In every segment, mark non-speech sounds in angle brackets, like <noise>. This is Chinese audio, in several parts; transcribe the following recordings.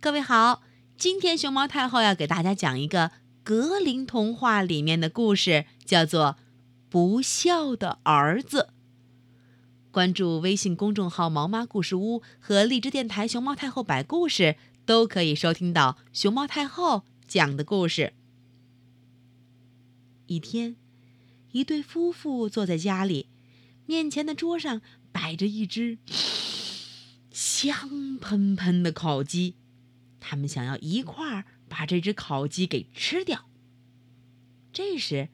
各位好，今天熊猫太后要给大家讲一个格林童话里面的故事，叫做《不孝的儿子》。关注微信公众号“毛妈故事屋”和荔枝电台“熊猫太后摆故事”，都可以收听到熊猫太后讲的故事。一天，一对夫妇坐在家里，面前的桌上摆着一只 <sniffs> 香喷喷的烤鸡。他们想要一块儿把这只烤鸡给吃掉。这时，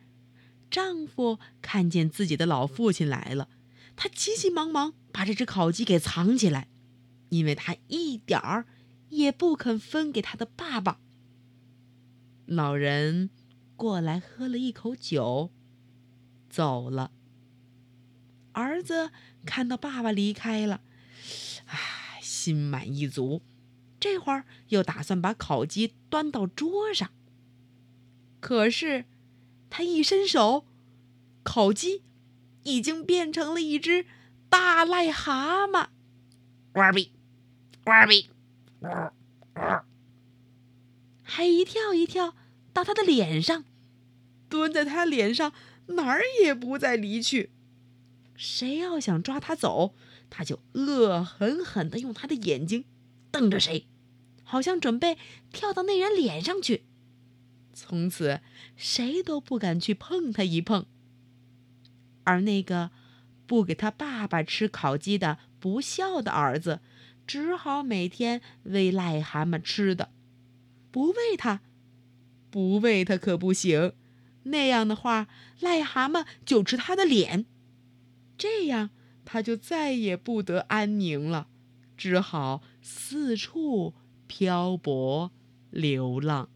丈夫看见自己的老父亲来了，他急急忙忙把这只烤鸡给藏起来，因为他一点儿也不肯分给他的爸爸。老人过来喝了一口酒，走了。儿子看到爸爸离开了，唉，心满意足。这会儿又打算把烤鸡端到桌上，可是他一伸手，烤鸡已经变成了一只大癞蛤蟆，呱比，呱比，还一跳一跳到他的脸上，蹲在他脸上，哪儿也不再离去。谁要想抓他走，他就恶狠狠地用他的眼睛瞪着谁。好像准备跳到那人脸上去，从此谁都不敢去碰他一碰。而那个不给他爸爸吃烤鸡的不孝的儿子，只好每天喂癞蛤蟆吃的，不喂他，不喂他可不行。那样的话，癞蛤蟆就吃他的脸，这样他就再也不得安宁了，只好四处。漂泊，流浪。